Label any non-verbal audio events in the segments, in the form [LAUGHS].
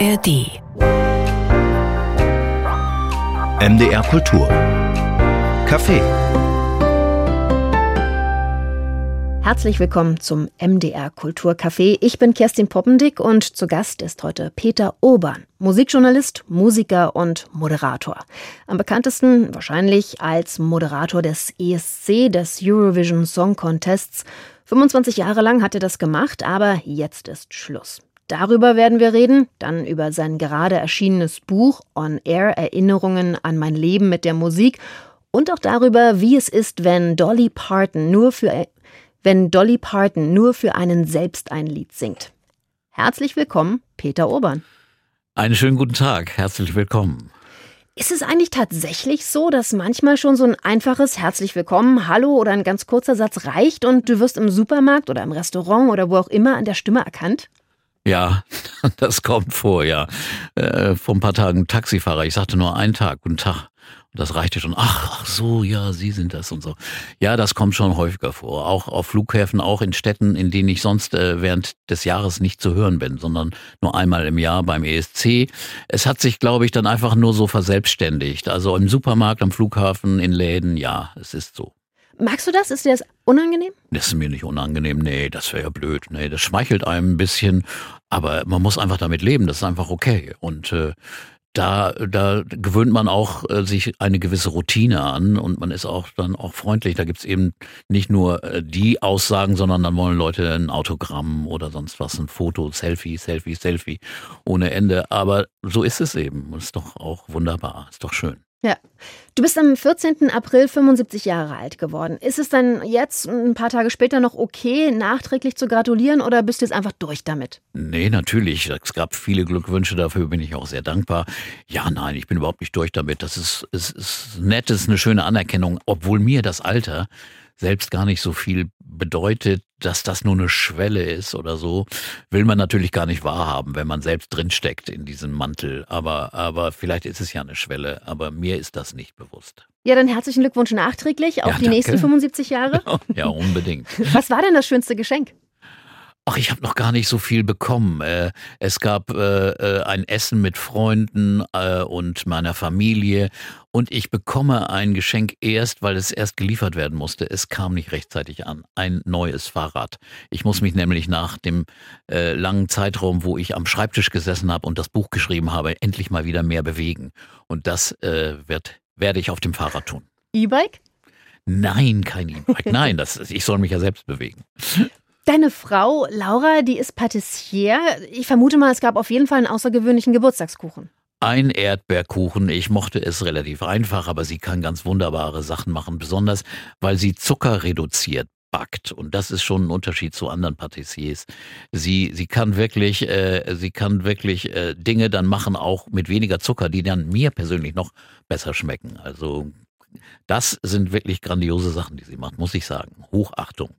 ARD. MDR Kultur. Café. Herzlich willkommen zum MDR Kulturcafé. Ich bin Kerstin Poppendick und zu Gast ist heute Peter Urban, Musikjournalist, Musiker und Moderator. Am bekanntesten wahrscheinlich als Moderator des ESC, des Eurovision Song Contests. 25 Jahre lang hat er das gemacht, aber jetzt ist Schluss. Darüber werden wir reden, dann über sein gerade erschienenes Buch On Air Erinnerungen an mein Leben mit der Musik und auch darüber, wie es ist, wenn Dolly Parton nur für wenn Dolly Parton nur für einen selbst ein Lied singt. Herzlich willkommen, Peter Urban. Einen schönen guten Tag, herzlich willkommen. Ist es eigentlich tatsächlich so, dass manchmal schon so ein einfaches Herzlich willkommen, Hallo oder ein ganz kurzer Satz reicht und du wirst im Supermarkt oder im Restaurant oder wo auch immer an der Stimme erkannt? Ja, [LAUGHS] das kommt vor, ja. Äh, vor ein paar Tagen Taxifahrer, ich sagte nur einen Tag, guten Tag. Und das reichte schon. Ach, ach so, ja, Sie sind das und so. Ja, das kommt schon häufiger vor. Auch auf Flughäfen, auch in Städten, in denen ich sonst äh, während des Jahres nicht zu hören bin, sondern nur einmal im Jahr beim ESC. Es hat sich, glaube ich, dann einfach nur so verselbstständigt. Also im Supermarkt, am Flughafen, in Läden, ja, es ist so. Magst du das? Ist dir das unangenehm? Das ist mir nicht unangenehm. Nee, das wäre ja blöd. Nee, das schmeichelt einem ein bisschen. Aber man muss einfach damit leben. Das ist einfach okay. Und äh, da, da gewöhnt man auch äh, sich eine gewisse Routine an und man ist auch dann auch freundlich. Da gibt's eben nicht nur äh, die Aussagen, sondern dann wollen Leute ein Autogramm oder sonst was, ein Foto, Selfie, Selfie, Selfie ohne Ende. Aber so ist es eben. Ist doch auch wunderbar. Ist doch schön. Ja. Du bist am 14. April 75 Jahre alt geworden. Ist es dann jetzt ein paar Tage später noch okay, nachträglich zu gratulieren oder bist du jetzt einfach durch damit? Nee, natürlich. Es gab viele Glückwünsche, dafür bin ich auch sehr dankbar. Ja, nein, ich bin überhaupt nicht durch damit. Das ist, ist, ist nett, ist eine schöne Anerkennung, obwohl mir das Alter selbst gar nicht so viel bedeutet, dass das nur eine Schwelle ist oder so, will man natürlich gar nicht wahrhaben, wenn man selbst drinsteckt in diesem Mantel. Aber, aber vielleicht ist es ja eine Schwelle, aber mir ist das nicht bewusst. Ja, dann herzlichen Glückwunsch nachträglich auf ja, die danke. nächsten 75 Jahre. [LAUGHS] Ja, unbedingt. Was war denn das schönste Geschenk? Ach, ich habe noch gar nicht so viel bekommen. Äh, es gab äh, äh, ein Essen mit Freunden und meiner Familie und ich bekomme ein Geschenk erst, weil es erst geliefert werden musste. Es kam nicht rechtzeitig an. Ein neues Fahrrad. Ich muss mich nämlich nach dem langen Zeitraum, wo ich am Schreibtisch gesessen habe und das Buch geschrieben habe, endlich mal wieder mehr bewegen. Und das wird, werde ich auf dem Fahrrad tun. E-Bike? Nein, kein E-Bike. Nein, das, ich soll mich ja selbst bewegen. Deine Frau Laura, die ist Patissier. Ich vermute mal, es gab auf jeden Fall einen außergewöhnlichen Geburtstagskuchen. Ein Erdbeerkuchen. Ich mochte es relativ einfach, aber sie kann ganz wunderbare Sachen machen, besonders weil sie Zucker reduziert backt. Und das ist schon ein Unterschied zu anderen Patissiers. Sie, sie kann wirklich, äh, sie kann wirklich äh, Dinge dann machen, auch mit weniger Zucker, die dann mir persönlich noch besser schmecken. Also das sind wirklich grandiose Sachen, die sie macht, muss ich sagen. Hochachtung.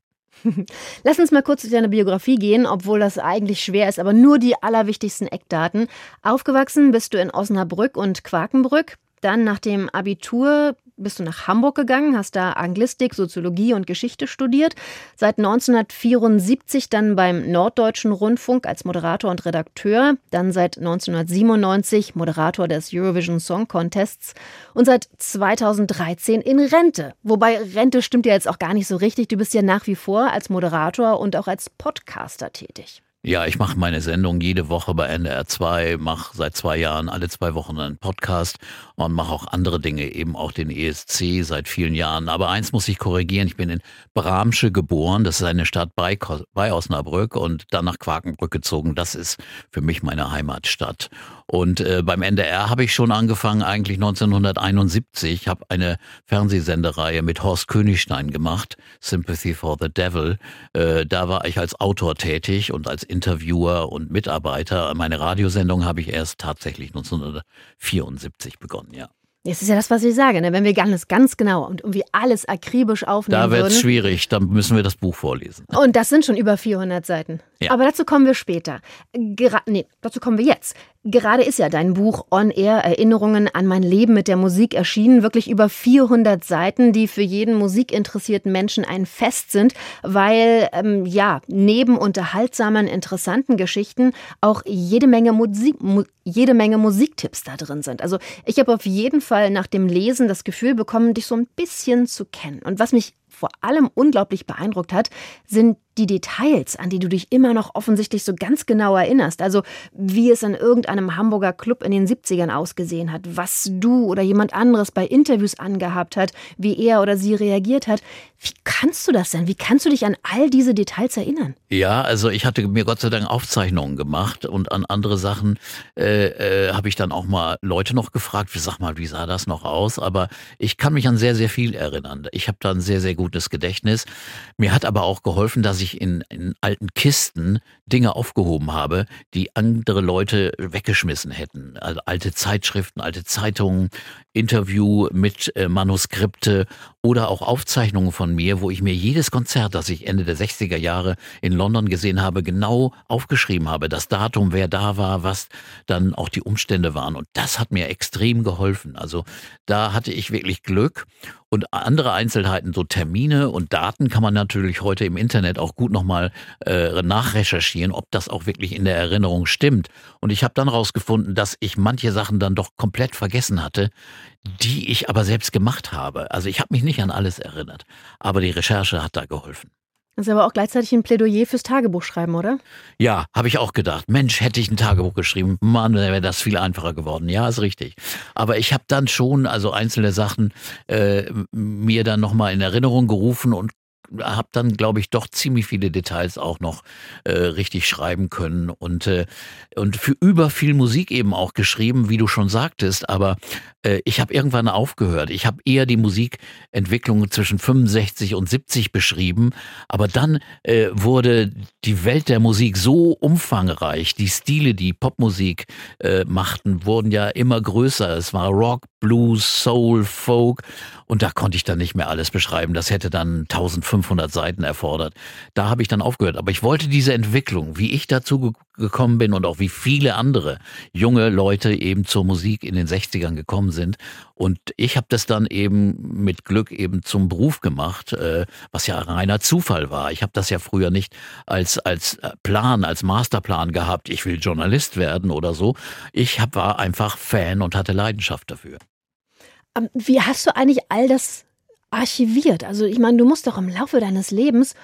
[LAUGHS] Lass uns mal kurz zu deiner Biografie gehen, obwohl das eigentlich schwer ist, aber nur die allerwichtigsten Eckdaten. Aufgewachsen bist du in Osnabrück und Quakenbrück. Dann nach dem Abitur bist du nach Hamburg gegangen, hast da Anglistik, Soziologie und Geschichte studiert. Seit 1974 dann beim Norddeutschen Rundfunk als Moderator und Redakteur. Dann seit 1997 Moderator des Eurovision Song Contests. Und seit 2013 in Rente. Wobei Rente stimmt ja jetzt auch gar nicht so richtig. Du bist ja nach wie vor als Moderator und auch als Podcaster tätig. Ja, ich mache meine Sendung jede Woche bei NDR 2, mache seit zwei Jahren alle zwei Wochen einen Podcast und mache auch andere Dinge, eben auch den ESC seit vielen Jahren. Aber eins muss ich korrigieren, ich bin in Bramsche geboren, das ist eine Stadt bei, bei Osnabrück und dann nach Quakenbrück gezogen. Das ist für mich meine Heimatstadt. Und äh, beim NDR habe ich schon angefangen, eigentlich 1971, habe eine Fernsehsendereihe mit Horst Königstein gemacht, Sympathy for the Devil. Äh, da war ich als Autor tätig und als Interviewer und Mitarbeiter. Meine Radiosendung habe ich erst tatsächlich 1974 begonnen, ja. Das ist ja das, was ich sage. Ne? Wenn wir ganz, ganz genau und irgendwie alles akribisch aufnehmen Da wird es schwierig, dann müssen wir das Buch vorlesen. Und das sind schon über 400 Seiten. Ja. Aber dazu kommen wir später. Gra nee, dazu kommen wir jetzt. Gerade ist ja dein Buch On Air Erinnerungen an mein Leben mit der Musik erschienen. Wirklich über 400 Seiten, die für jeden musikinteressierten Menschen ein Fest sind, weil ähm, ja neben unterhaltsamen, interessanten Geschichten auch jede Menge Musik, mu jede Menge Musiktipps da drin sind. Also ich habe auf jeden Fall nach dem Lesen das Gefühl bekommen, dich so ein bisschen zu kennen. Und was mich vor allem unglaublich beeindruckt hat, sind die Details, an die du dich immer noch offensichtlich so ganz genau erinnerst. Also wie es in irgendeinem Hamburger Club in den 70ern ausgesehen hat, was du oder jemand anderes bei Interviews angehabt hat, wie er oder sie reagiert hat. Wie kannst du das denn? Wie kannst du dich an all diese Details erinnern? Ja, also ich hatte mir Gott sei Dank Aufzeichnungen gemacht und an andere Sachen äh, äh, habe ich dann auch mal Leute noch gefragt, sag mal, wie sah das noch aus? Aber ich kann mich an sehr, sehr viel erinnern. Ich habe da ein sehr, sehr gutes Gedächtnis. Mir hat aber auch geholfen, dass ich in, in alten Kisten Dinge aufgehoben habe, die andere Leute weggeschmissen hätten. Also alte Zeitschriften, alte Zeitungen, Interview mit äh, Manuskripte oder auch Aufzeichnungen von mir, wo ich mir jedes Konzert, das ich Ende der 60er Jahre in London gesehen habe, genau aufgeschrieben habe. Das Datum, wer da war, was dann auch die Umstände waren. Und das hat mir extrem geholfen. Also da hatte ich wirklich Glück. Und andere Einzelheiten, so Termine und Daten kann man natürlich heute im Internet auch gut nochmal äh, nachrecherchieren, ob das auch wirklich in der Erinnerung stimmt. Und ich habe dann rausgefunden, dass ich manche Sachen dann doch komplett vergessen hatte, die ich aber selbst gemacht habe. Also ich habe mich nicht an alles erinnert, aber die Recherche hat da geholfen. Das ist aber auch gleichzeitig ein Plädoyer fürs Tagebuch schreiben, oder? Ja, habe ich auch gedacht. Mensch, hätte ich ein Tagebuch geschrieben, Mann, wäre das viel einfacher geworden. Ja, ist richtig. Aber ich habe dann schon also einzelne Sachen äh, mir dann nochmal in Erinnerung gerufen und habe dann, glaube ich, doch ziemlich viele Details auch noch äh, richtig schreiben können und, äh, und für über viel Musik eben auch geschrieben, wie du schon sagtest. Aber äh, ich habe irgendwann aufgehört. Ich habe eher die Musikentwicklung zwischen 65 und 70 beschrieben. Aber dann äh, wurde die Welt der Musik so umfangreich. Die Stile, die Popmusik äh, machten, wurden ja immer größer. Es war Rock, Blues, Soul, Folk. Und da konnte ich dann nicht mehr alles beschreiben. Das hätte dann 1500 Seiten erfordert. Da habe ich dann aufgehört. Aber ich wollte diese Entwicklung, wie ich dazu gekommen bin und auch wie viele andere junge Leute eben zur Musik in den 60ern gekommen sind. Und ich habe das dann eben mit Glück eben zum Beruf gemacht, äh, was ja reiner Zufall war. Ich habe das ja früher nicht als, als äh, Plan, als Masterplan gehabt, ich will Journalist werden oder so. Ich hab, war einfach Fan und hatte Leidenschaft dafür. Ähm, wie hast du eigentlich all das archiviert? Also ich meine, du musst doch im Laufe deines Lebens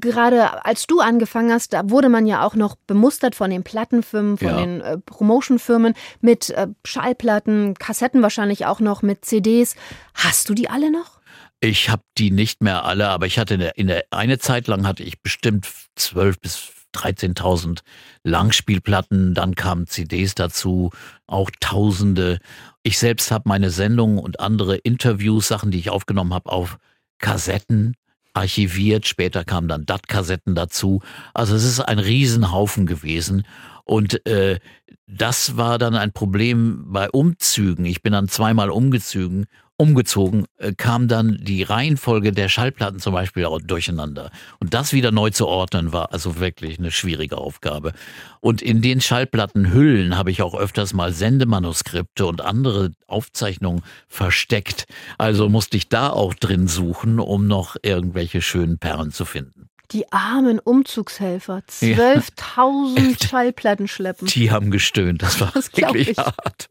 gerade als du angefangen hast, da wurde man ja auch noch bemustert von den Plattenfirmen, von ja. den äh, Promotionfirmen mit äh, Schallplatten, Kassetten wahrscheinlich auch noch mit CDs. Hast du die alle noch? Ich habe die nicht mehr alle, aber ich hatte in der, in der eine Zeit lang hatte ich bestimmt zwölf bis 13.000 Langspielplatten, dann kamen CDs dazu, auch Tausende. Ich selbst habe meine Sendungen und andere Interviews, Sachen, die ich aufgenommen habe, auf Kassetten archiviert. Später kamen dann DAT-Kassetten dazu. Also es ist ein Riesenhaufen gewesen. Und äh, das war dann ein Problem bei Umzügen. Ich bin dann zweimal umgezogen umgezogen, äh, kam dann die Reihenfolge der Schallplatten zum Beispiel auch durcheinander. Und das wieder neu zu ordnen war also wirklich eine schwierige Aufgabe. Und in den Schallplattenhüllen habe ich auch öfters mal Sendemanuskripte und andere Aufzeichnungen versteckt. Also musste ich da auch drin suchen, um noch irgendwelche schönen Perlen zu finden. Die armen Umzugshelfer, 12.000 ja. Schallplatten schleppen. Die haben gestöhnt, das war das wirklich hart.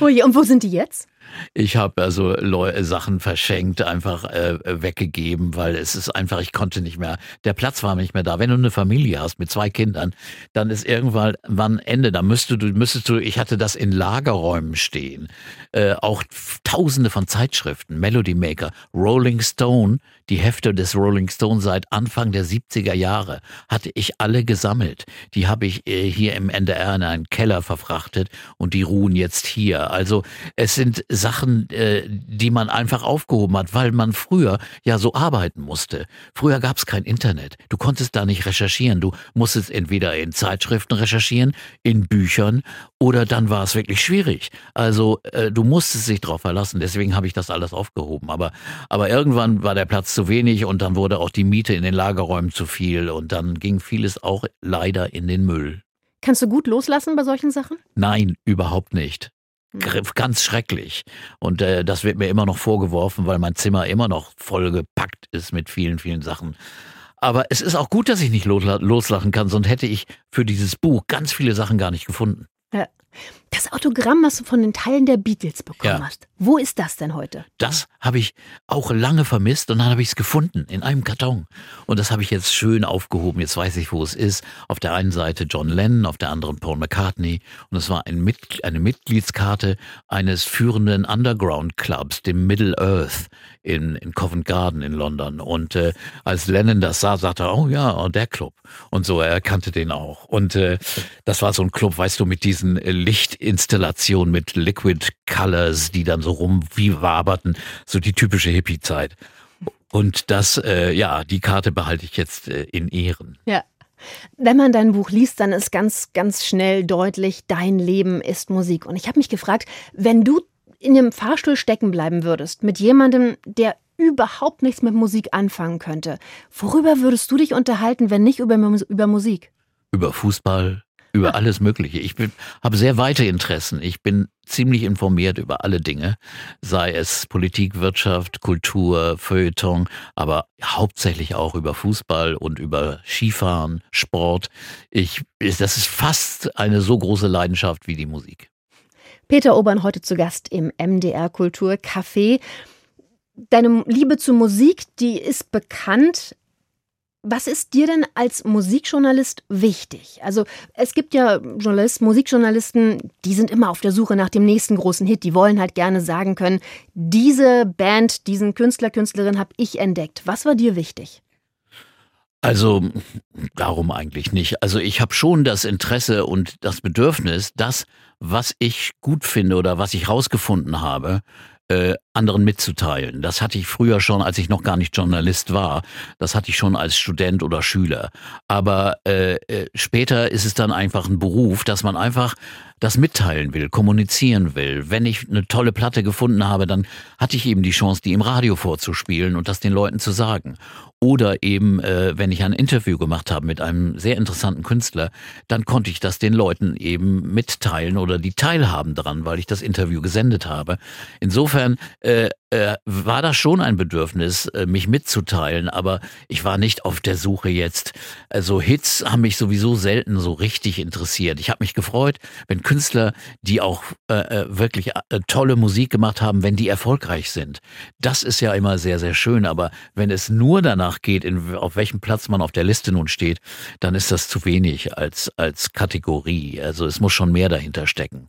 Und wo sind die jetzt? Ich habe also Leu Sachen verschenkt, einfach äh, weggegeben, weil es ist einfach, ich konnte nicht mehr, der Platz war nicht mehr da. Wenn du eine Familie hast mit zwei Kindern, dann ist irgendwann wann Ende. Da müsstest du, müsstest du, ich hatte das in Lagerräumen stehen. Äh, auch tausende von Zeitschriften, Melody Maker, Rolling Stone, die Hefte des Rolling Stone seit Anfang der 70er Jahre hatte ich alle gesammelt. Die habe ich äh, hier im NDR in einen Keller verfrachtet und die ruhen jetzt hier. Also es sind Sachen, äh, die man einfach aufgehoben hat, weil man früher ja so arbeiten musste. Früher gab es kein Internet. Du konntest da nicht recherchieren. Du musstest entweder in Zeitschriften recherchieren, in Büchern oder dann war es wirklich schwierig. Also äh, du musstest dich darauf verlassen. Deswegen habe ich das alles aufgehoben. Aber, aber irgendwann war der Platz zu wenig und dann wurde auch die Miete in den Lagerräumen zu viel und dann ging vieles auch leider in den Müll. Kannst du gut loslassen bei solchen Sachen? Nein, überhaupt nicht. Ganz schrecklich. Und äh, das wird mir immer noch vorgeworfen, weil mein Zimmer immer noch vollgepackt ist mit vielen, vielen Sachen. Aber es ist auch gut, dass ich nicht loslachen kann, sonst hätte ich für dieses Buch ganz viele Sachen gar nicht gefunden. Ja. Das Autogramm, was du von den Teilen der Beatles bekommen Ja. hast, wo ist das denn heute? Das habe ich auch lange vermisst und dann habe ich es gefunden in einem Karton. Und das habe ich jetzt schön aufgehoben. Jetzt weiß ich, wo es ist. Auf der einen Seite John Lennon, auf der anderen Paul McCartney. Und es war ein Mit eine Mitgliedskarte eines führenden Underground-Clubs, dem Middle Earth in, in Covent Garden in London. Und äh, als Lennon das sah, sagte er, oh ja, oh, der Club. Und so, er kannte den auch. Und äh, das war so ein Club, weißt du, mit diesen äh, Lichtinstallationen, mit Liquid Colors, die dann so rum wie waberten, so die typische Hippie-Zeit. Und das, äh, ja, die Karte behalte ich jetzt äh, in Ehren. Ja. Wenn man dein Buch liest, dann ist ganz, ganz schnell deutlich, dein Leben ist Musik. Und ich habe mich gefragt, wenn du in dem Fahrstuhl stecken bleiben würdest, mit jemandem, der überhaupt nichts mit Musik anfangen könnte, worüber würdest du dich unterhalten, wenn nicht über, über Musik? Über Fußball, über alles Mögliche. Ich habe sehr weite Interessen. Ich bin ziemlich informiert über alle Dinge, sei es Politik, Wirtschaft, Kultur, Feuilleton, aber hauptsächlich auch über Fußball und über Skifahren, Sport. Ich, das ist fast eine so große Leidenschaft wie die Musik. Peter Obern heute zu Gast im MDR Kultur Café. Deine Liebe zur Musik, die ist bekannt. Was ist dir denn als Musikjournalist wichtig? Also es gibt ja Journalist, Musikjournalisten, die sind immer auf der Suche nach dem nächsten großen Hit. Die wollen halt gerne sagen können, diese Band, diesen Künstler, Künstlerin habe ich entdeckt. Was war dir wichtig? Also darum eigentlich nicht. Also ich habe schon das Interesse und das Bedürfnis, das, was ich gut finde oder was ich rausgefunden habe, äh, anderen mitzuteilen. Das hatte ich früher schon, als ich noch gar nicht Journalist war. Das hatte ich schon als Student oder Schüler. Aber äh, äh, später ist es dann einfach ein Beruf, dass man einfach das mitteilen will, kommunizieren will. Wenn ich eine tolle Platte gefunden habe, dann hatte ich eben die Chance, die im Radio vorzuspielen und das den Leuten zu sagen. Oder eben, äh, wenn ich ein Interview gemacht habe mit einem sehr interessanten Künstler, dann konnte ich das den Leuten eben mitteilen oder die teilhaben dran, weil ich das Interview gesendet habe. Insofern äh, äh, war das schon ein Bedürfnis, äh, mich mitzuteilen, aber ich war nicht auf der Suche jetzt. Also Hits haben mich sowieso selten so richtig interessiert. Ich habe mich gefreut, wenn Künstler, die auch äh, äh, wirklich äh, tolle Musik gemacht haben, wenn die erfolgreich sind. Das ist ja immer sehr, sehr schön, aber wenn es nur danach geht, in, auf welchem Platz man auf der Liste nun steht, dann ist das zu wenig als, als Kategorie. Also es muss schon mehr dahinter stecken.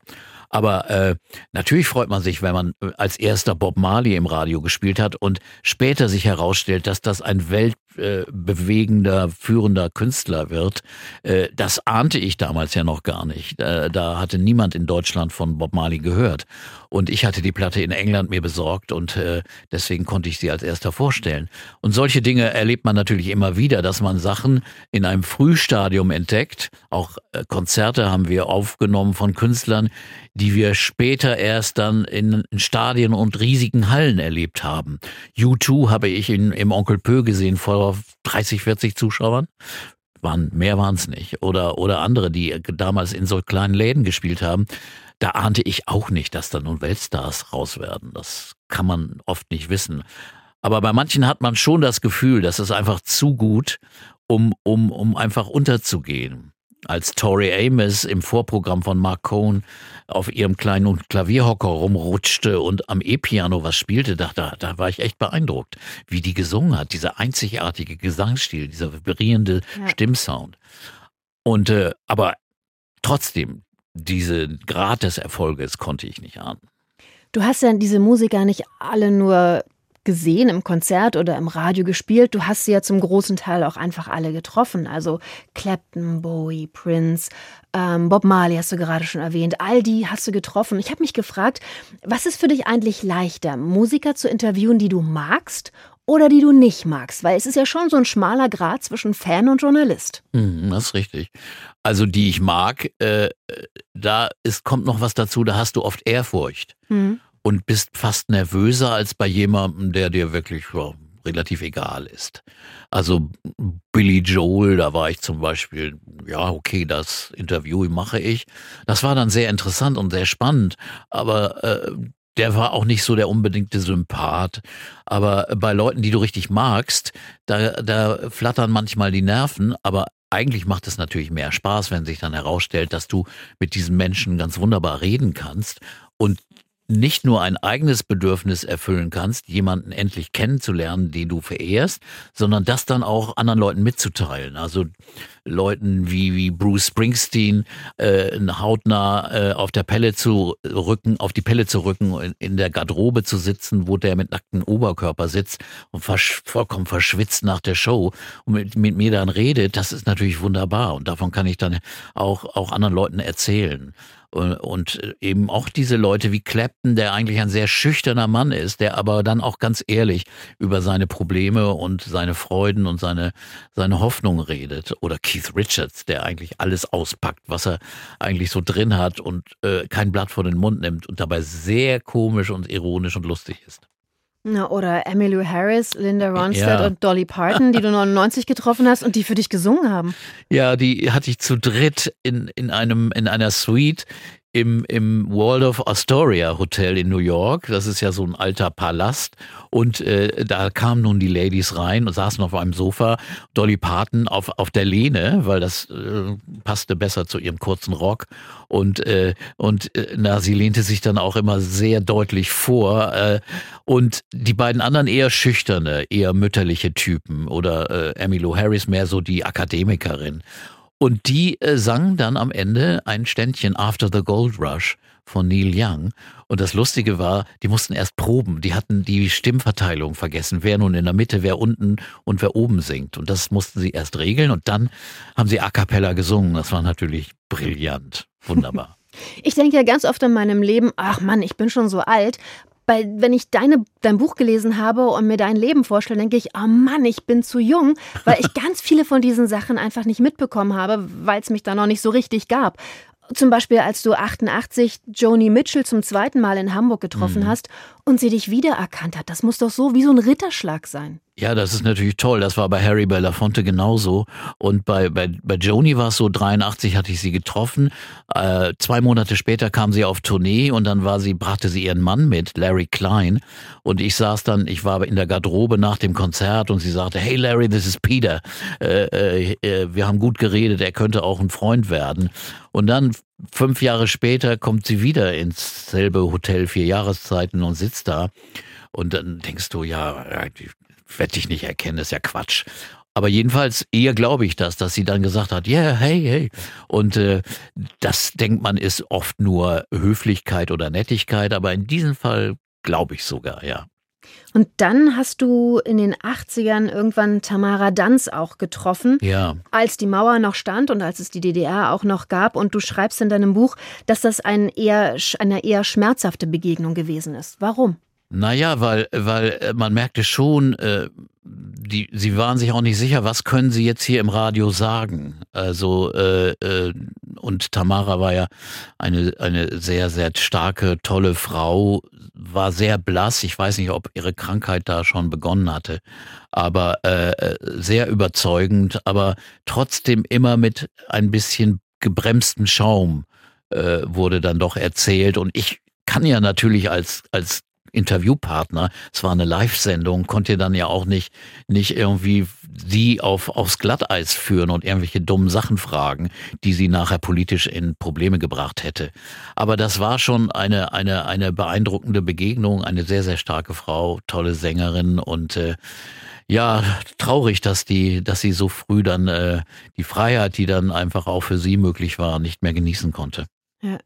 Aber äh, natürlich freut man sich, wenn man äh, als erster Bob Marley im Radio gespielt hat und später sich herausstellt, dass das ein weltbewegender, führender Künstler wird. Äh, das ahnte ich damals ja noch gar nicht. Äh, da hatte niemand in Deutschland von Bob Marley gehört. Und ich hatte die Platte in England mir besorgt und äh, deswegen konnte ich sie als erster vorstellen. Und solche Dinge erlebt man natürlich immer wieder, dass man Sachen in einem Frühstadium entdeckt. Auch äh, Konzerte haben wir aufgenommen von Künstlern, die wir später erst dann in, in Stadien und riesigen Hallen erlebt haben. U2 habe ich in, im Onkel Pö gesehen vor 30, 40 Zuschauern. Waren, mehr waren es nicht. Oder, oder andere, die damals in so kleinen Läden gespielt haben. Da ahnte ich auch nicht, dass da nun Weltstars raus werden. Das kann man oft nicht wissen. Aber bei manchen hat man schon das Gefühl, das ist einfach zu gut, um, um, um einfach unterzugehen als Tori Amos im Vorprogramm von Mark Cohn auf ihrem kleinen Klavierhocker rumrutschte und am E-Piano was spielte, da, da, da war ich echt beeindruckt, wie die gesungen hat, dieser einzigartige Gesangsstil, dieser vibrierende Ja. Stimmsound. Und äh, aber trotzdem, diese Grad des Erfolges konnte ich nicht ahnen. Du hast ja diese Musiker nicht alle nur gesehen im Konzert oder im Radio gespielt. Du hast sie ja zum großen Teil auch einfach alle getroffen. Also Clapton, Bowie, Prince, ähm, Bob Marley hast du gerade schon erwähnt. All die hast du getroffen. Ich habe mich gefragt, was ist für dich eigentlich leichter, Musiker zu interviewen, die du magst oder die du nicht magst? Weil es ist ja schon so ein schmaler Grad zwischen Fan und Journalist. Mhm, das ist richtig. Also die ich mag, äh, da ist, kommt noch was dazu, da hast du oft Ehrfurcht Mhm. Und bist fast nervöser als bei jemandem, der dir wirklich ja, relativ egal ist. Also Billy Joel, da war ich zum Beispiel, ja, okay, das Interview mache ich. Das war dann sehr interessant und sehr spannend, aber äh, der war auch nicht so der unbedingte Sympath. Aber bei Leuten, die du richtig magst, da, da flattern manchmal die Nerven, aber eigentlich macht es natürlich mehr Spaß, wenn sich dann herausstellt, dass du mit diesen Menschen ganz wunderbar reden kannst und nicht nur ein eigenes Bedürfnis erfüllen kannst, jemanden endlich kennenzulernen, den du verehrst, sondern das dann auch anderen Leuten mitzuteilen. Also Leuten wie, wie Bruce Springsteen äh, hautnah äh, auf der Pelle zu rücken, auf die Pelle zu rücken, in, in der Garderobe zu sitzen, wo der mit nacktem Oberkörper sitzt und versch vollkommen verschwitzt nach der Show und mit, mit mir dann redet, das ist natürlich wunderbar und davon kann ich dann auch, auch anderen Leuten erzählen. Und eben auch diese Leute wie Clapton, der eigentlich ein sehr schüchterner Mann ist, der aber dann auch ganz ehrlich über seine Probleme und seine Freuden und seine, seine Hoffnung redet. Oder Keith Richards, der eigentlich alles auspackt, was er eigentlich so drin hat und äh, kein Blatt vor den Mund nimmt und dabei sehr komisch und ironisch und lustig ist. Na, oder Emmylou Harris, Linda Ronstadt ja. und Dolly Parton, die du 99 getroffen hast und die für dich gesungen haben. Ja, die hatte ich zu dritt in, in, einem, in einer Suite im, im Waldorf Astoria Hotel in New York. Das ist ja so ein alter Palast. Und äh, da kamen nun die Ladies rein und saßen auf einem Sofa. Dolly Parton auf, auf der Lehne, weil das äh, passte besser zu ihrem kurzen Rock. Und, äh, und äh, na, sie lehnte sich dann auch immer sehr deutlich vor. Äh, und die beiden anderen eher schüchterne, eher mütterliche Typen. Oder äh, Emmylou Harris mehr so die Akademikerin. Und die äh, sang dann am Ende ein Ständchen After the Gold Rush von Neil Young. Und das Lustige war, die mussten erst proben. Die hatten die Stimmverteilung vergessen, wer nun in der Mitte, wer unten und wer oben singt. Und das mussten sie erst regeln. Und dann haben sie a cappella gesungen. Das war natürlich brillant. Wunderbar. [LAUGHS] Ich denke ja ganz oft in meinem Leben, ach Mann, ich bin schon so alt. Weil wenn ich deine, dein Buch gelesen habe und mir dein Leben vorstelle, denke ich, oh Mann, ich bin zu jung, weil ich [LAUGHS] ganz viele von diesen Sachen einfach nicht mitbekommen habe, weil es mich da noch nicht so richtig gab. Zum Beispiel, als du 88 Joni Mitchell zum zweiten Mal in Hamburg getroffen mhm. hast und sie dich wiedererkannt hat. Das muss doch so wie so ein Ritterschlag sein. Ja, das ist natürlich toll. Das war bei Harry Belafonte genauso. Und bei, bei, bei Joni war es so, 83 hatte ich sie getroffen. Äh, zwei Monate später kam sie auf Tournee und dann war sie, brachte sie ihren Mann mit, Larry Klein. Und ich saß dann, ich war in der Garderobe nach dem Konzert und sie sagte, hey Larry, this is Peter. Äh, äh, äh wir haben gut geredet, er könnte auch ein Freund werden. Und dann fünf Jahre später kommt sie wieder ins selbe Hotel, vier Jahreszeiten und sitzt da. Und dann denkst du, ja, werde ich nicht erkennen, ist ja Quatsch. Aber jedenfalls eher glaube ich das, dass sie dann gesagt hat, ja, yeah, hey, hey. Und äh, das denkt man ist oft nur Höflichkeit oder Nettigkeit, aber in diesem Fall glaube ich sogar, ja. Und dann hast du in den 80ern irgendwann Tamara Danz auch getroffen, ja. als die Mauer noch stand und als es die DDR auch noch gab. Und du schreibst in deinem Buch, dass das ein eher, eine eher schmerzhafte Begegnung gewesen ist. Warum? Naja, weil, weil äh, man merkte schon, äh, die, sie waren sich auch nicht sicher, was können sie jetzt hier im Radio sagen. Also äh, äh, und Tamara war ja eine eine sehr sehr starke tolle Frau, war sehr blass. Ich weiß nicht, ob ihre Krankheit da schon begonnen hatte, aber äh, äh sehr überzeugend, aber trotzdem immer mit ein bisschen gebremstem Schaum äh, wurde dann doch erzählt und ich kann ja natürlich als als Interviewpartner. Es war eine Live-Sendung, konnte dann ja auch nicht, nicht irgendwie sie auf, aufs Glatteis führen und irgendwelche dummen Sachen fragen, die sie nachher politisch in Probleme gebracht hätte. Aber das war schon eine, eine, eine beeindruckende Begegnung, eine sehr, sehr starke Frau, tolle Sängerin und äh, ja, traurig, dass die, dass sie so früh dann äh, die Freiheit, die dann einfach auch für sie möglich war, nicht mehr genießen konnte. Ja.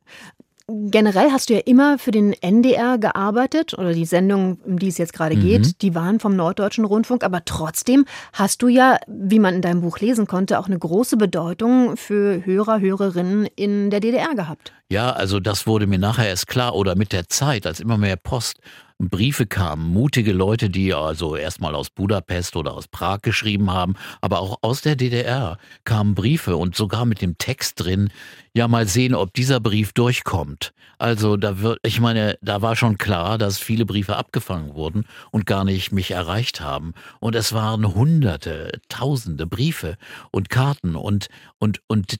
Generell hast du ja immer für den NDR gearbeitet oder die Sendungen, um die es jetzt gerade mhm. geht, die waren vom Norddeutschen Rundfunk, aber trotzdem hast du ja, wie man in deinem Buch lesen konnte, auch eine große Bedeutung für Hörer, Hörerinnen in der DDR gehabt. Ja, also das wurde mir nachher erst klar oder mit der Zeit, als immer mehr Post Briefe kamen, mutige Leute, die also erstmal aus Budapest oder aus Prag geschrieben haben, aber auch aus der DDR kamen Briefe und sogar mit dem Text drin, ja mal sehen, ob dieser Brief durchkommt. Also da wird, ich meine, da war schon klar, dass viele Briefe abgefangen wurden und gar nicht mich erreicht haben. Und es waren hunderte, tausende Briefe und Karten und, und, und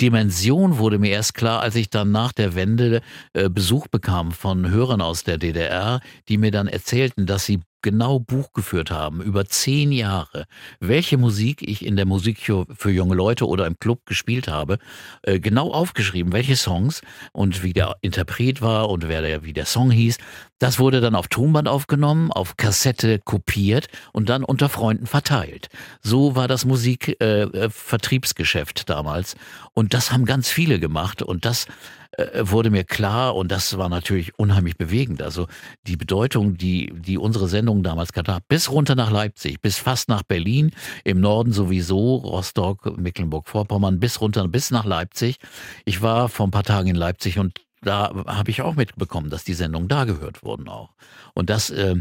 Dimension wurde mir erst klar, als ich dann nach der Wende äh, Besuch bekam von Hörern aus der DDR, die mir dann erzählten, dass sie genau Buch geführt haben, über zehn Jahre, welche Musik ich in der Musik für junge Leute oder im Club gespielt habe, äh, genau aufgeschrieben, welche Songs und wie der Interpret war und wer der, wie der Song hieß. Das wurde dann auf Tonband aufgenommen, auf Kassette kopiert und dann unter Freunden verteilt. So war das Musikvertriebsgeschäft äh, damals. Und das haben ganz viele gemacht und das äh, wurde mir klar und das war natürlich unheimlich bewegend. Also die Bedeutung, die, die unsere Sendung damals hatte, bis runter nach Leipzig, bis fast nach Berlin, im Norden sowieso, Rostock, Mecklenburg-Vorpommern, bis runter, bis nach Leipzig. Ich war vor ein paar Tagen in Leipzig und da habe ich auch mitbekommen, dass die Sendungen da gehört wurden auch. Und das äh,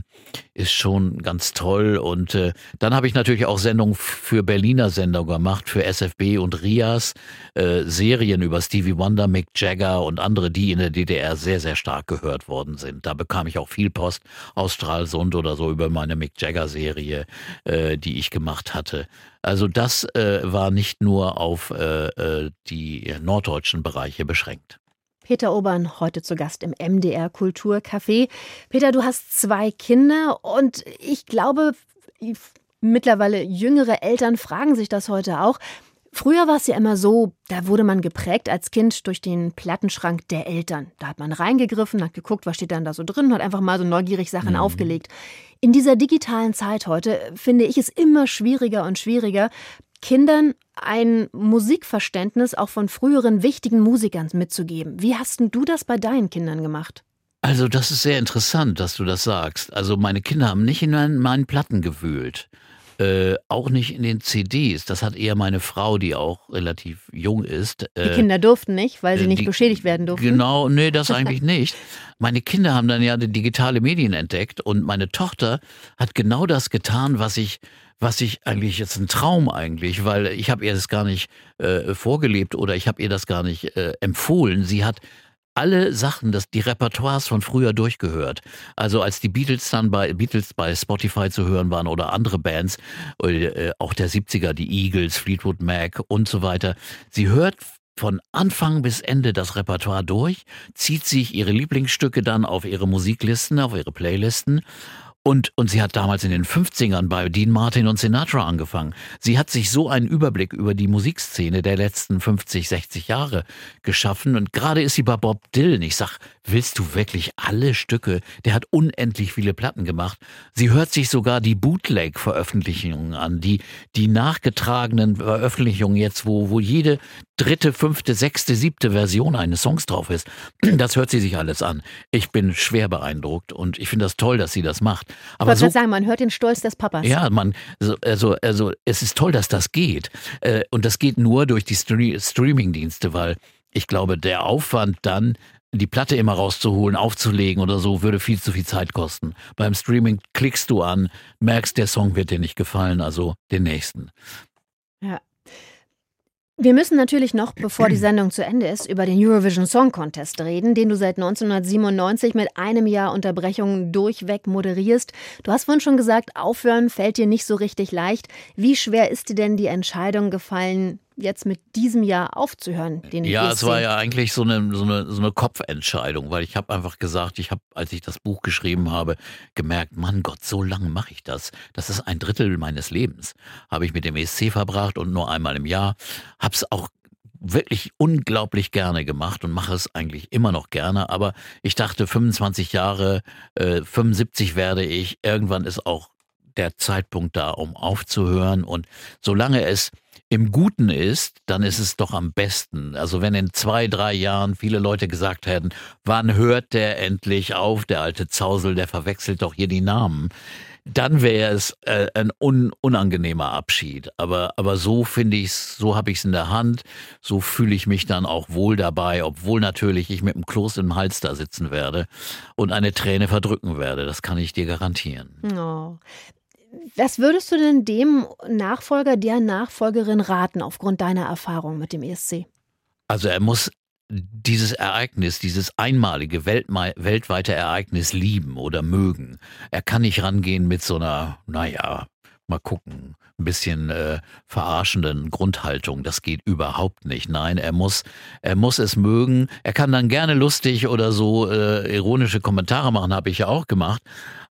ist schon ganz toll. Und äh, dann habe ich natürlich auch Sendungen für Berliner Sender gemacht, für SFB und Rias, äh, Serien über Stevie Wonder, Mick Jagger und andere, die in der DDR sehr, sehr stark gehört worden sind. Da bekam ich auch viel Post aus Stralsund oder so über meine Mick Jagger-Serie, äh, die ich gemacht hatte. Also das äh, war nicht nur auf äh, äh die norddeutschen Bereiche beschränkt. Peter Obern, heute zu Gast im MDR Kulturcafé. Peter, du hast zwei Kinder und ich glaube, mittlerweile jüngere Eltern fragen sich das heute auch. Früher war es ja immer so, da wurde man geprägt als Kind durch den Plattenschrank der Eltern. Da hat man reingegriffen, hat geguckt, was steht dann da so drin, hat einfach mal so neugierig Sachen mhm. aufgelegt. In dieser digitalen Zeit heute finde ich es immer schwieriger und schwieriger, Kindern ein Musikverständnis auch von früheren wichtigen Musikern mitzugeben. Wie hast du das bei deinen Kindern gemacht? Also das ist sehr interessant, dass du das sagst. Also meine Kinder haben nicht in meinen Platten gewühlt. Äh, auch nicht in den CDs. Das hat eher meine Frau, die auch relativ jung ist. Äh, die Kinder durften nicht, weil sie äh, nicht die, beschädigt werden durften. Genau, nee, das [LAUGHS] eigentlich nicht. Meine Kinder haben dann ja die digitale Medien entdeckt und meine Tochter hat genau das getan, was ich was ich eigentlich jetzt ein Traum eigentlich, weil ich habe ihr das gar nicht äh, vorgelebt oder ich habe ihr das gar nicht äh, empfohlen. Sie hat alle Sachen, das, die Repertoires von früher durchgehört. Also als die Beatles dann bei Beatles bei Spotify zu hören waren oder andere Bands, äh, auch der 70er, die Eagles, Fleetwood Mac und so weiter. Sie hört von Anfang bis Ende das Repertoire durch, zieht sich ihre Lieblingsstücke dann auf ihre Musiklisten, auf ihre Playlisten und, und sie hat damals in den 50ern bei Dean Martin und Sinatra angefangen. Sie hat sich so einen Überblick über die Musikszene der letzten 50, 60 Jahre geschaffen. Und gerade ist sie bei Bob Dylan. Ich sag, willst du wirklich alle Stücke? Der hat unendlich viele Platten gemacht. Sie hört sich sogar die Bootleg-Veröffentlichungen an, die, die nachgetragenen Veröffentlichungen jetzt, wo, wo jede dritte, fünfte, sechste, siebte Version eines Songs drauf ist. Das hört sie sich alles an. Ich bin schwer beeindruckt und ich finde das toll, dass sie das macht. Aber ich so, sagen, man hört den Stolz des Papas. Ja, man, also, also es ist toll, dass das geht. Äh, und das geht nur durch die Streaming-Dienste, weil ich glaube, der Aufwand dann, die Platte immer rauszuholen, aufzulegen oder so, würde viel zu viel Zeit kosten. Beim Streaming klickst du an, merkst, der Song wird dir nicht gefallen, also den nächsten. Ja, wir müssen natürlich noch, bevor die Sendung zu Ende ist, über den Eurovision Song Contest reden, den du seit 1997 mit einem Jahr Unterbrechung durchweg moderierst. Du hast vorhin schon gesagt, aufhören fällt dir nicht so richtig leicht. Wie schwer ist dir denn die Entscheidung gefallen, jetzt mit diesem Jahr aufzuhören? Den ja, es war ja eigentlich so eine, so eine, so eine Kopfentscheidung, weil ich habe einfach gesagt, ich habe, als ich das Buch geschrieben habe, gemerkt, Mann Gott, so lange mache ich das. Das ist ein Drittel meines Lebens. Habe ich mit dem ESC verbracht und nur einmal im Jahr. Habe es auch wirklich unglaublich gerne gemacht und mache es eigentlich immer noch gerne. Aber ich dachte, 25 Jahre, äh, 75 werde ich. Irgendwann ist auch der Zeitpunkt da, um aufzuhören. Und solange es im Guten ist, dann ist es doch am besten. Also wenn in zwei, drei Jahren viele Leute gesagt hätten, wann hört der endlich auf, der alte Zausel, der verwechselt doch hier die Namen. dann wäre es äh, ein un unangenehmer Abschied. Aber, aber so finde ich es, so habe ich es in der Hand, so fühle ich mich dann auch wohl dabei, obwohl natürlich ich mit dem Kloß im Hals da sitzen werde und eine Träne verdrücken werde. Das kann ich dir garantieren. Oh. Was würdest du denn dem Nachfolger, der Nachfolgerin raten, aufgrund deiner Erfahrung mit dem ESC? Also er muss dieses Ereignis, dieses einmalige weltweite Ereignis lieben oder mögen. Er kann nicht rangehen mit so einer, naja, mal gucken, ein bisschen äh, verarschenden Grundhaltung. Das geht überhaupt nicht. Nein, er muss, er muss es mögen. Er kann dann gerne lustig oder so äh, ironische Kommentare machen, habe ich ja auch gemacht.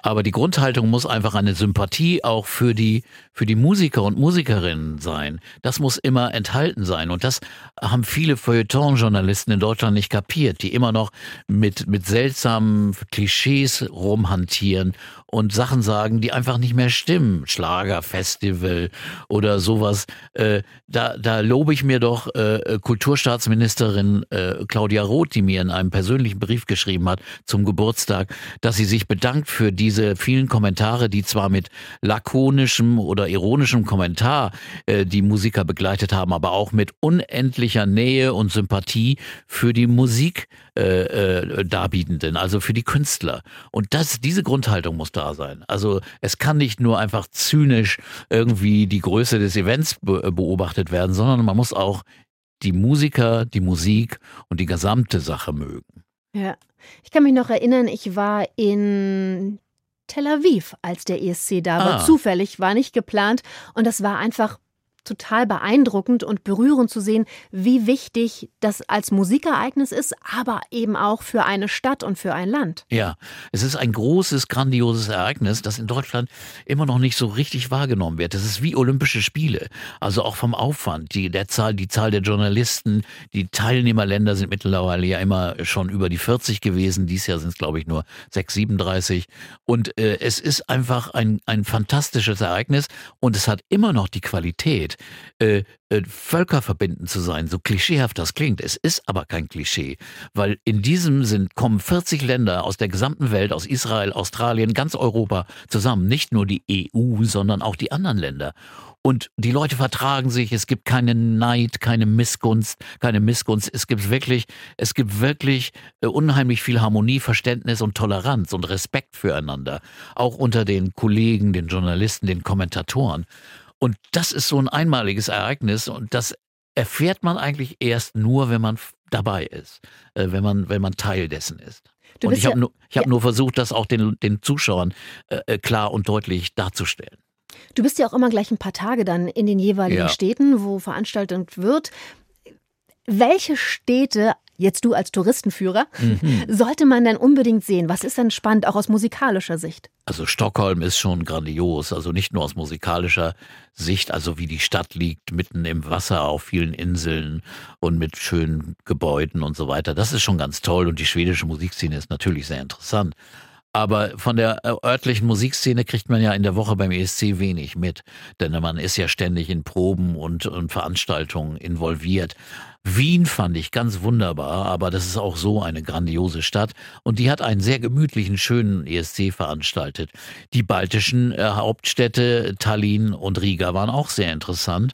Aber die Grundhaltung muss einfach eine Sympathie auch für die, für die Musiker und Musikerinnen sein. Das muss immer enthalten sein. Und das haben viele Feuilleton-Journalisten in Deutschland nicht kapiert, die immer noch mit, mit seltsamen Klischees rumhantieren und Sachen sagen, die einfach nicht mehr stimmen. Schlagerfestival oder sowas. Äh, da, da lobe ich mir doch äh, Kulturstaatsministerin äh, Claudia Roth, die mir in einem persönlichen Brief geschrieben hat zum Geburtstag, dass sie sich bedankt für diese vielen Kommentare, die zwar mit lakonischem oder ironischem Kommentar äh, die Musiker begleitet haben, aber auch mit unendlicher Nähe und Sympathie für die Musik äh, äh, Darbietenden, also für die Künstler. Und das, diese Grundhaltung muss da sein. Also es kann nicht nur einfach zynisch irgendwie die Größe des Events be beobachtet werden, sondern man muss auch die Musiker, die Musik und die gesamte Sache mögen. Ja, ich kann mich noch erinnern, ich war in Tel Aviv, als der ESC da war. Ah. Zufällig, war nicht geplant. Und das war einfach total beeindruckend und berührend zu sehen, wie wichtig das als Musikereignis ist, aber eben auch für eine Stadt und für ein Land. Ja, es ist ein großes, grandioses Ereignis, das in Deutschland immer noch nicht so richtig wahrgenommen wird. Es ist wie Olympische Spiele, also auch vom Aufwand, die, der Zahl, die Zahl der Journalisten, die Teilnehmerländer sind mittlerweile ja immer schon über die 40 gewesen. Dies Jahr sind es, glaube ich, nur 6, 37. Und äh, es ist einfach ein, ein fantastisches Ereignis und es hat immer noch die Qualität, äh, äh, völkerverbindend zu sein, so klischeehaft das klingt. Es ist aber kein Klischee, weil in diesem sind, kommen 40 Länder aus der gesamten Welt, aus Israel, Australien, ganz Europa zusammen. Nicht nur die EU, sondern auch die anderen Länder. Und die Leute vertragen sich, es gibt keinen Neid, keine Missgunst, keine Missgunst. Es gibt wirklich, es gibt wirklich äh, unheimlich viel Harmonie, Verständnis und Toleranz und Respekt füreinander. Auch unter den Kollegen, den Journalisten, den Kommentatoren. Und das ist so ein einmaliges Ereignis und das erfährt man eigentlich erst nur, wenn man dabei ist, äh, wenn man, wenn man Teil dessen ist. Und ich habe ja, nur, hab ja. nur versucht, das auch den, den Zuschauern äh, äh, klar und deutlich darzustellen. Du bist ja auch immer gleich ein paar Tage dann in den jeweiligen ja. Städten, wo veranstaltet wird. Welche Städte jetzt du als Touristenführer, mhm. [LAUGHS] sollte man denn unbedingt sehen? Was ist denn spannend, auch aus musikalischer Sicht? Also Stockholm ist schon grandios, also nicht nur aus musikalischer Sicht, also wie die Stadt liegt, mitten im Wasser auf vielen Inseln und mit schönen Gebäuden und so weiter. Das ist schon ganz toll und die schwedische Musikszene ist natürlich sehr interessant. Aber von der äh, örtlichen Musikszene kriegt man ja in der Woche beim ESC wenig mit, denn man ist ja ständig in Proben und, und Veranstaltungen involviert. Wien fand ich ganz wunderbar, aber das ist auch so eine grandiose Stadt und die hat einen sehr gemütlichen, schönen ESC veranstaltet. Die baltischen äh, Hauptstädte Tallinn und Riga waren auch sehr interessant.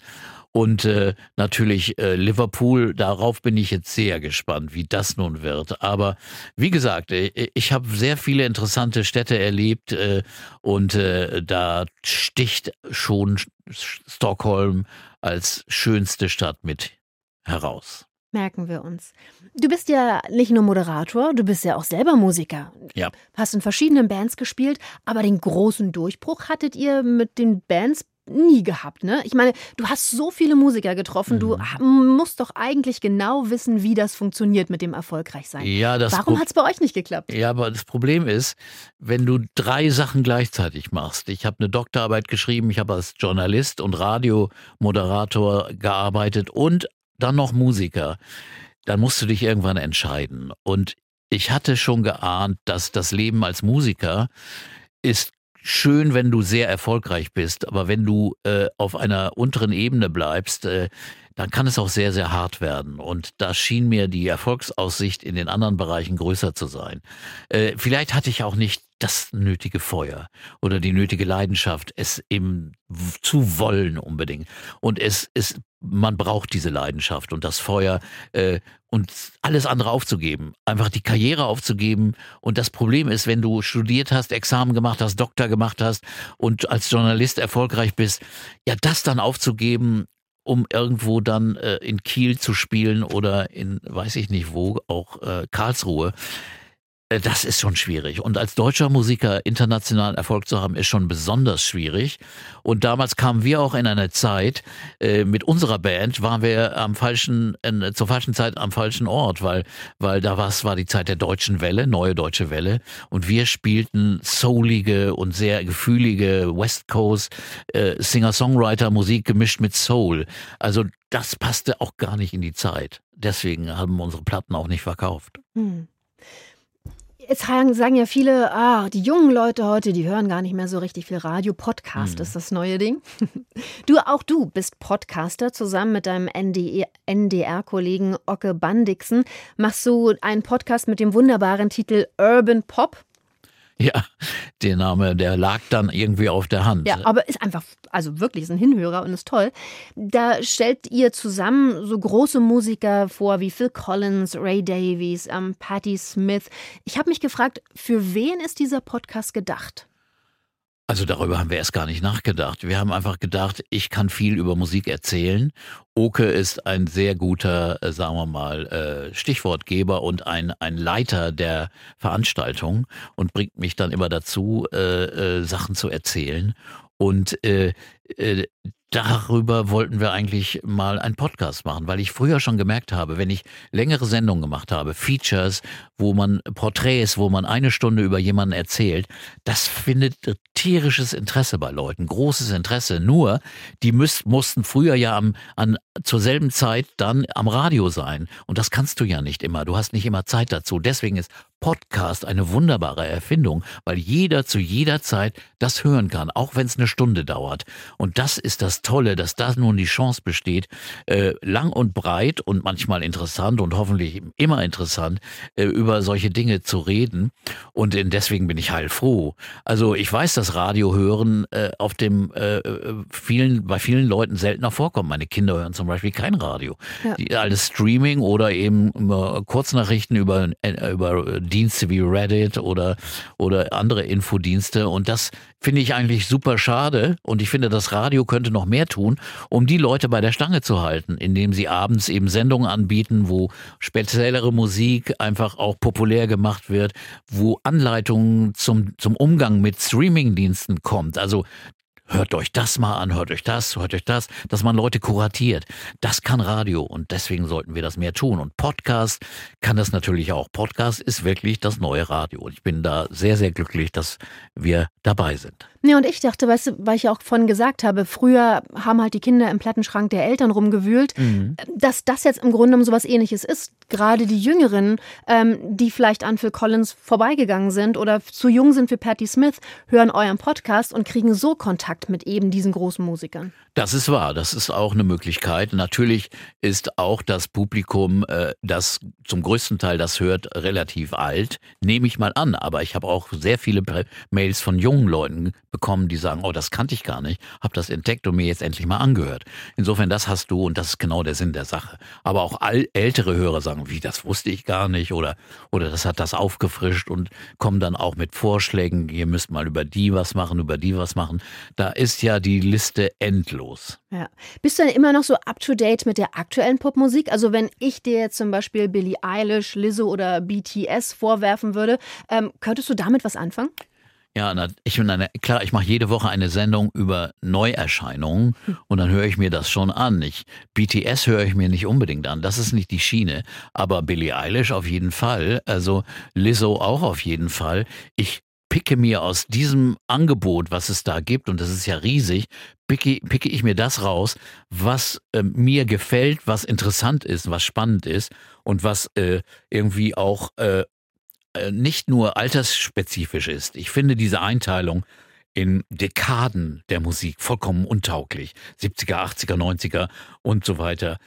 Und äh, natürlich äh, Liverpool, darauf bin ich jetzt sehr gespannt, wie das nun wird. Aber wie gesagt, äh, ich habe sehr viele interessante Städte erlebt äh, und äh, da sticht schon Stockholm als schönste Stadt mit heraus. Merken wir uns. Du bist ja nicht nur Moderator, du bist ja auch selber Musiker. Ja. Hast in verschiedenen Bands gespielt, aber den großen Durchbruch hattet ihr mit den Bands nie gehabt, ne? Ich meine, du hast so viele Musiker getroffen, mhm. du musst doch eigentlich genau wissen, wie das funktioniert mit dem Erfolgreichsein. Ja, das Warum hat es bei euch nicht geklappt? Ja, aber das Problem ist, wenn du drei Sachen gleichzeitig machst. Ich habe eine Doktorarbeit geschrieben, ich habe als Journalist und Radiomoderator gearbeitet und dann noch Musiker. Dann musst du dich irgendwann entscheiden. Und ich hatte schon geahnt, dass das Leben als Musiker ist schön, wenn du sehr erfolgreich bist, aber wenn du äh, auf einer unteren Ebene bleibst, äh, dann kann es auch sehr, sehr hart werden. Und da schien mir die Erfolgsaussicht in den anderen Bereichen größer zu sein. Äh, vielleicht hatte ich auch nicht das nötige Feuer oder die nötige Leidenschaft, es eben zu wollen unbedingt. Und es ist, man braucht diese Leidenschaft und das Feuer äh, und alles andere aufzugeben, einfach die Karriere aufzugeben. Und das Problem ist, wenn du studiert hast, Examen gemacht hast, Doktor gemacht hast und als Journalist erfolgreich bist, ja, das dann aufzugeben um irgendwo dann äh, in Kiel zu spielen oder in, weiß ich nicht wo, auch äh, Karlsruhe. Äh, das ist schon schwierig. Und als deutscher Musiker internationalen Erfolg zu haben, ist schon besonders schwierig. Und damals kamen wir auch in eine Zeit, äh, mit unserer Band waren wir am falschen, äh, zur falschen Zeit am falschen Ort, weil, weil da war es war die Zeit der deutschen Welle, neue deutsche Welle. Und wir spielten soulige und sehr gefühlige West Coast äh, Singer-Songwriter-Musik gemischt mit Soul. Also das passte auch gar nicht in die Zeit. Deswegen haben unsere Platten auch nicht verkauft. Hm. Jetzt sagen ja viele, ah, die jungen Leute heute, die hören gar nicht mehr so richtig viel Radio. Podcast mhm. ist das neue Ding. [LAUGHS] Du, auch du bist Podcaster. Zusammen mit deinem NDR-Kollegen Ocke Bandixen machst du einen Podcast mit dem wunderbaren Titel Urban Pop. Ja, der Name, der lag dann irgendwie auf der Hand. Ja, aber ist einfach, also wirklich ist ein Hinhörer und ist toll. Da stellt ihr zusammen so große Musiker vor wie Phil Collins, Ray Davies, ähm, Patti Smith. Ich habe mich gefragt, für wen ist dieser Podcast gedacht? Also darüber haben wir erst gar nicht nachgedacht. Wir haben einfach gedacht, ich kann viel über Musik erzählen. Oke ist ein sehr guter, äh, sagen wir mal, äh, Stichwortgeber und ein, ein Leiter der Veranstaltung und bringt mich dann immer dazu, äh, Sachen zu erzählen. Und darüber wollten wir eigentlich mal einen Podcast machen, weil ich früher schon gemerkt habe, wenn ich längere Sendungen gemacht habe, Features, wo man Porträts, wo man eine Stunde über jemanden erzählt, das findet tierisches Interesse bei Leuten, großes Interesse. Nur, die müß, mussten früher ja am, an, zur selben Zeit dann am Radio sein. Und das kannst du ja nicht immer. Du hast nicht immer Zeit dazu. Deswegen ist Podcast eine wunderbare Erfindung, weil jeder zu jeder Zeit das hören kann, auch wenn es eine Stunde dauert. Und das ist das Tolle, dass da nun die Chance besteht, äh, lang und breit und manchmal interessant und hoffentlich immer interessant, äh, über solche Dinge zu reden. Und deswegen bin ich heilfroh. Also ich weiß, dass Radio hören äh, auf dem äh, vielen, bei vielen Leuten seltener vorkommt. Meine Kinder hören zum Beispiel kein Radio. Ja. Die, alles Streaming oder eben Kurznachrichten über, äh, über Dienste wie Reddit oder, oder andere Infodienste. Und das finde ich eigentlich super schade. Und ich finde, das Radio könnte noch mehr tun, um die Leute bei der Stange zu halten, indem sie abends eben Sendungen anbieten, wo speziellere Musik einfach auch populär gemacht wird, wo Anleitungen zum, zum Umgang mit Streamingdiensten kommt. Also hört euch das mal an, hört euch das, hört euch das, dass man Leute kuratiert. Das kann Radio und deswegen sollten wir das mehr tun. Und Podcast kann das natürlich auch. Podcast ist wirklich das neue Radio. Und ich bin da sehr, sehr glücklich, dass wir dabei sind. Ja, und ich dachte, weißt du, weil ich ja auch vorhin gesagt habe, früher haben halt die Kinder im Plattenschrank der Eltern rumgewühlt, mhm. dass das jetzt im Grunde genommen sowas ähnliches ist. Gerade die Jüngeren, ähm, die vielleicht an Phil Collins vorbeigegangen sind oder zu jung sind für Patti Smith, hören euren Podcast und kriegen so Kontakt mit eben diesen großen Musikern. Das ist wahr, das ist auch eine Möglichkeit. Natürlich ist auch das Publikum, äh, das zum größten Teil das hört, relativ alt, nehme ich mal an. Aber ich habe auch sehr viele Mails von jungen Leuten bekommen, die sagen, oh, das kannte ich gar nicht, habe das entdeckt und mir jetzt endlich mal angehört. Insofern, das hast du und das ist genau der Sinn der Sache. Aber auch ältere Hörer sagen, wie, das wusste ich gar nicht oder, oder das hat das aufgefrischt und kommen dann auch mit Vorschlägen, ihr müsst mal über die was machen, über die was machen. Da ist ja die Liste endlos. Ja. Bist du denn immer noch so up-to-date mit der aktuellen Popmusik? Also wenn ich dir jetzt zum Beispiel Billie Eilish, Lizzo oder BTS vorwerfen würde, ähm, könntest du damit was anfangen? Ja, ich bin eine, klar, ich mache jede Woche eine Sendung über Neuerscheinungen und dann höre ich mir das schon an. Ich, BTS höre ich mir nicht unbedingt an, das ist nicht die Schiene, aber Billie Eilish auf jeden Fall, also Lizzo auch auf jeden Fall. Ich picke mir aus diesem Angebot, was es da gibt, und das ist ja riesig, picke, picke ich mir das raus, was äh, mir gefällt, was interessant ist, was spannend ist und was äh, irgendwie auch äh, äh, nicht nur altersspezifisch ist. Ich finde diese Einteilung in Dekaden der Musik vollkommen untauglich. 70er, 80er, 90er und so weiter.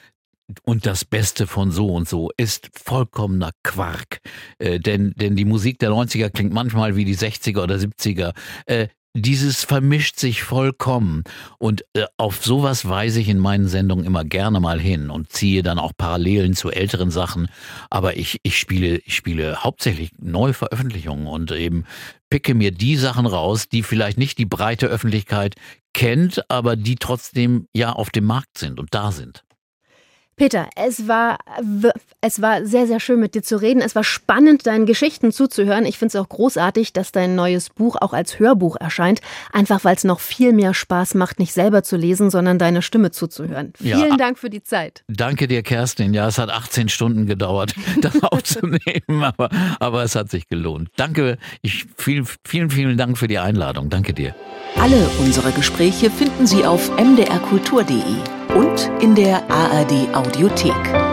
Und das Beste von so und so ist vollkommener Quark. Äh, denn, denn die Musik der 90er klingt manchmal wie die 60er oder 70er. Äh, dieses vermischt sich vollkommen. Und äh, auf sowas weise ich in meinen Sendungen immer gerne mal hin und ziehe dann auch Parallelen zu älteren Sachen. Aber ich, ich spiele, ich spiele hauptsächlich neue Veröffentlichungen und eben picke mir die Sachen raus, die vielleicht nicht die breite Öffentlichkeit kennt, aber die trotzdem ja auf dem Markt sind und da sind. Peter, es war, es war sehr, sehr schön mit dir zu reden. Es war spannend, deinen Geschichten zuzuhören. Ich finde es auch großartig, dass dein neues Buch auch als Hörbuch erscheint. Einfach weil es noch viel mehr Spaß macht, nicht selber zu lesen, sondern deine Stimme zuzuhören. Vielen ja, Dank für die Zeit. Danke dir, Kerstin. Ja, es hat 18 Stunden gedauert, [LAUGHS] das aufzunehmen, aber, aber es hat sich gelohnt. Danke, ich, viel, vielen, vielen Dank für die Einladung. Danke dir. Alle unsere Gespräche finden Sie auf mdrkultur.de und in der ARD Audiothek.